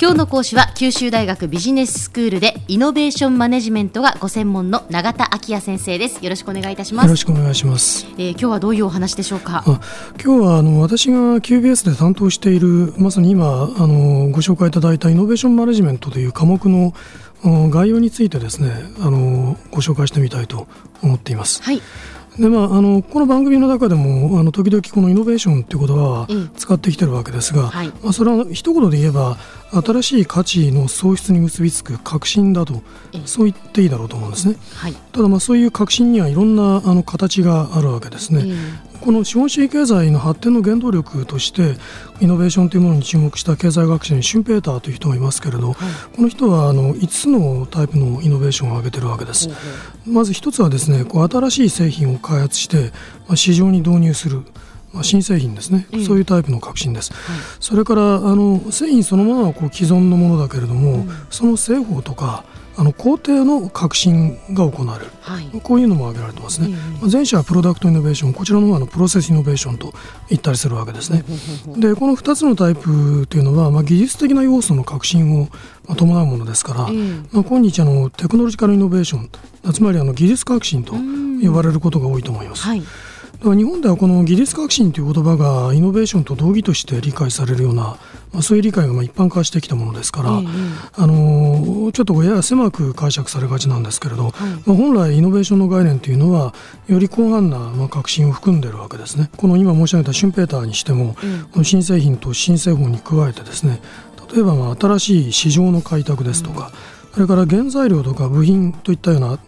今日の講師は九州大学ビジネススクールでイノベーションマネジメントがご専門の永田昭也先生です。よろしくお願いいたします。よろしくお願いします、えー、今日はどういうお話でしょうか？あ今日はあの私が QBS で担当しているまさに今あのご紹介いただいたイノベーションマネジメントという科目の概要についてですねあのご紹介してみたいと思っています。はいでまあ、あのこの番組の中でもあの時々このイノベーションという言葉は使ってきてるわけですが、はい。まあ、それは一言で言えば新しい価値の創出に結びつく革新だとそう言っていいだろうと思うんですね。はい。ただまあそういう革新にはいろんなあの形があるわけですね。この資本主義経済の発展の原動力としてイノベーションというものに注目した経済学者にシュンペーターという人がいますけれど、はい、この人はあの5つのタイプのイノベーションを挙げているわけです。まず1つはですねこう新しい製品を開発して、まあ、市場に導入する。まあ、新製品ですね、うん、そういうタイプの革新です、はい、それからあの製品そのものはこう既存のものだけれども、うん、その製法とかあの工程の革新が行われる、はい、こういうのも挙げられてますね、うん、前者はプロダクトイノベーションこちらの方はのプロセスイノベーションと言ったりするわけですね。でこの2つのタイプというのは、まあ、技術的な要素の革新を伴うものですから、まあ、今日あのテクノロジカルイノベーションつまりあの技術革新と呼ばれることが多いと思います。はい日本ではこの技術革新という言葉がイノベーションと同義として理解されるような、まあ、そういう理解がまあ一般化してきたものですから、うんうん、あのちょっとやや狭く解釈されがちなんですけれど、はい、まあ、本来イノベーションの概念というのはより広範なまあ革新を含んでいるわけですね。この今申し上げたシュンペーターにしても、うん、この新製品と新製法に加えてですね例えばまあ新しい市場の開拓ですとか、うん、それから原材料とか部品といったような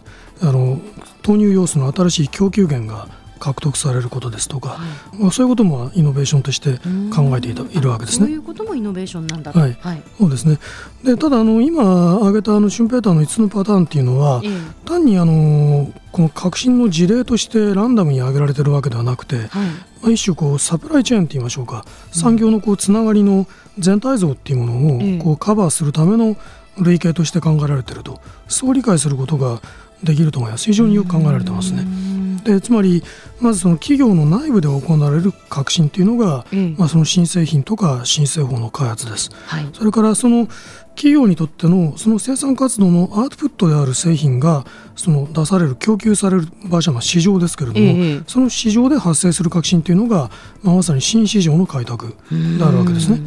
あの投入要素の新しい供給源が獲得されることですとか、はい、まあ、そういうこともイノベーションとして考えていたいるわけですね。そういうこともイノベーションなんだはい、はい、そうですね。でただあの今挙げたあのシュンペーターの5つのパターンっていうのは、ええ、単にあのこの革新の事例としてランダムに挙げられているわけではなくて、はい、まあ、一種こうサプライチェーンと言いましょうか、産業のこうつながりの全体像っていうものをこうカバーするための類型として考えられているとそう理解することができると思います非常によく考え。られてますね。でつまりまずその企業の内部で行われる革新というのが、うん、まあ、その新製品とか新製法の開発です、はい、それからその企業にとってのその生産活動のアウトプットである製品がその出される供給される場所は市場ですけれども、えー、その市場で発生する革新というのが、まあ、まさに新市場の開拓であるわけですね。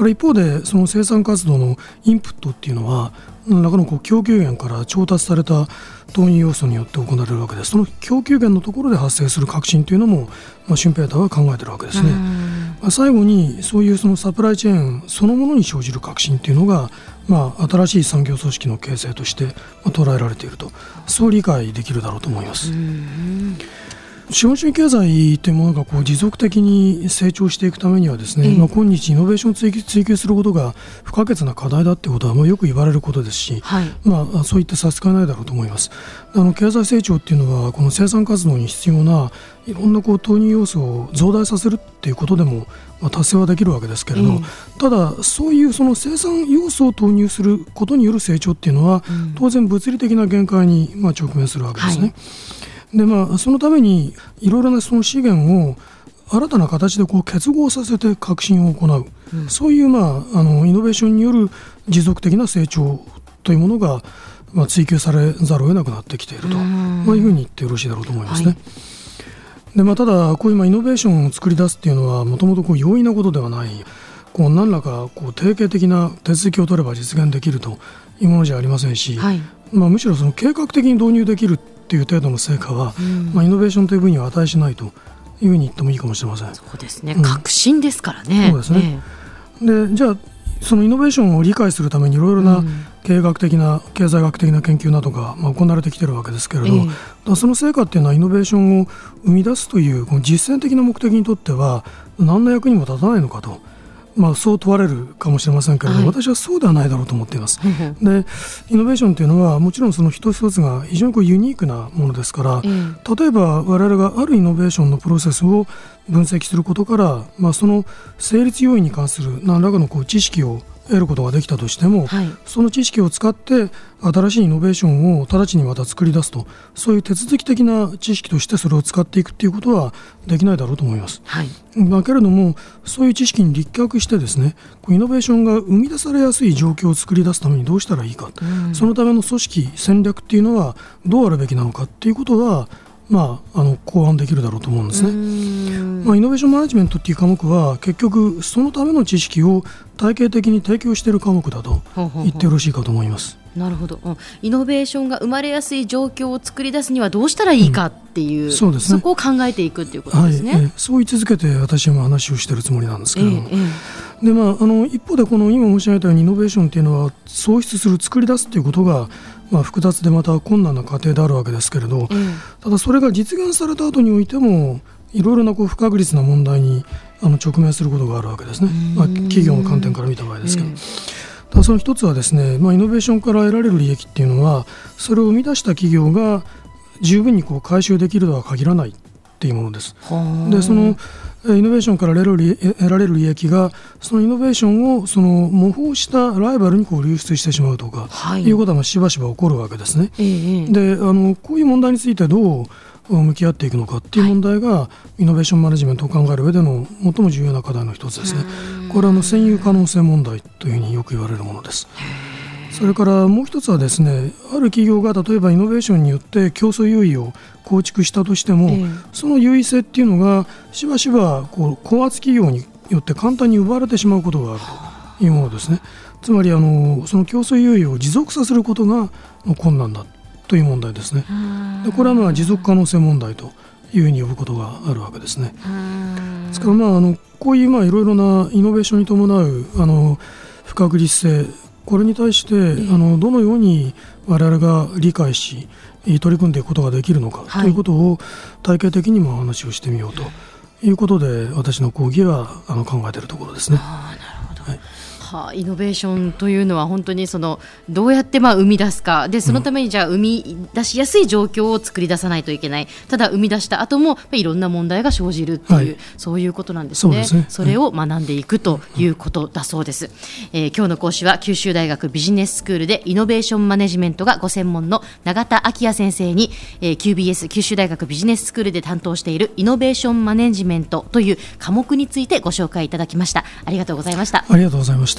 これ一方でその生産活動のインプットっていうのは何らかのこう供給源から調達された投入要素によって行われるわけですその供給源のところで発生する革新というのも、まあ、シュンペーターは考えているわけですね、まあ、最後にそういうそのサプライチェーンそのものに生じる革新というのが、まあ、新しい産業組織の形成として捉えられているとそう理解できるだろうと思います。資本主義経済というものがこう持続的に成長していくためにはですね、まあ、今日イノベーションを追求することが不可欠な課題だということはまあよく言われることですし、はい、まあ、そういった差し支えないだろうと思います。あの経済成長っていうのはこの生産活動に必要ないろんなこう投入要素を増大させるっていうことでもまあ、達成はできるわけですけれど、うん、ただ、そういうその生産要素を投入することによる成長っていうのは、うん、当然物理的な限界にまあ直面するわけですね。はいでまあ、そのためにいろいろなその資源を新たな形でこう結合させて革新を行う、うん、そういう、まあ、あのイノベーションによる持続的な成長というものが、まあ、追求されざるを得なくなってきていると、まあ、いうふうに言ってよろしいだろうと思いますね。はい。でまあ、ただ、こういうイノベーションを作り出すっていうのはもともと容易なことではないこう何らかこう定型的な手続きを取れば実現できるというものじゃありませんし、はい。まあ、むしろその計画的に導入できるっていう程度の成果は、うん、まあ、イノベーションという分には値しないというふうに言ってもいいかもしれません。そうですね、うん、革新ですからね。そうですね、ね、でじゃあそのイノベーションを理解するためにいろいろな経営学的な経済学的な研究などがまあ行われてきているわけですけれど、えー、その成果っていうのはイノベーションを生み出すというこの実践的な目的にとっては何の役にも立たないのかと。まあ、そう問われるかもしれませんけれど、はい、私はそうではないだろうと思っています。でイノベーションというのはもちろんその一つ一つが非常にこうユニークなものですから、例えば我々があるイノベーションのプロセスを分析することから、まあ、その成立要因に関する何らかのこう知識を得ることができたとしても、はい、その知識を使って新しいイノベーションを直ちにまた作り出すとそういう手続き的な知識としてそれを使っていくっていうことはできないだろうと思います。はい、だけれどもそういう知識に立脚してですねイノベーションが生み出されやすい状況を作り出すためにどうしたらいいか、うん、そのための組織戦略っていうのはどうあるべきなのかっていうことはまあ、あの考案できるだろうと思うんですね。まあ、イノベーションマネジメントっていう科目は結局そのための知識を体系的に提供している科目だと言ってよろしいかと思います。なるほど、うん、イノベーションが生まれやすい状況を作り出すにはどうしたらいいかっていううん、そうですね、そこを考えていくっていうことですね。はい、えそう言い続けて私も話をしているつもりなんですけども、ええ、でまあ、あの一方でこの今申し上げたようにイノベーションっていうのは創出する作り出すっていうことがまあ、複雑でまた困難な過程であるわけですけれど、うん、ただそれが実現された後においてもいろいろなこう不確実な問題にあの直面することがあるわけですね、まあ、企業の観点から見た場合ですけど。ただその一つはですね、まあ、イノベーションから得られる利益っていうのはそれを生み出した企業が十分にこう回収できるとは限らないっていうものです。でそのイノベーションから得られる利益がそのイノベーションをその模倣したライバルにこう流出してしまうとか、はい、いうことはしばしば起こるわけですね。えー、であのこういう問題についてどう向き合っていくのかっていう問題が、イノベーションマネジメントを考える上での最も重要な課題の一つですね。これはあの占有可能性問題というふうによく言われるものです。それからもう一つはですねある企業が例えばイノベーションによって競争優位を構築したとしても、えー、その優位性っていうのがしばしばこう高圧企業によって簡単に奪われてしまうことがあるというものですね。つまりあのその競争優位を持続させることが困難だという問題ですね。でこれはまあ持続可能性問題というふうに呼ぶことがあるわけですね。ですからまああのこういうまあいろいろなイノベーションに伴うあの不確実性これに対して、あのどのように我々が理解し取り組んでいくことができるのか、ということを体系的にも話をしてみようということで私の講義はあの考えているところですね。あなるほど、はいはあ、イノベーションというのは本当にそのどうやってまあ生み出すか。でそのためにじゃあ生み出しやすい状況を作り出さないといけない。ただ生み出した後もいろんな問題が生じるっていう、はい、そういうことなんですね。そ、ね、それを学んでいくということだそうです、はい、えー、今日の講師は九州大学ビジネススクールでイノベーションマネジメントがご専門の永田昭也先生に、えー、QBS 九州大学ビジネススクールで担当しているイノベーションマネジメントという科目についてご紹介いただきました。ありがとうございました。ありがとうございま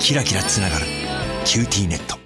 キラキラつながる「QTnet」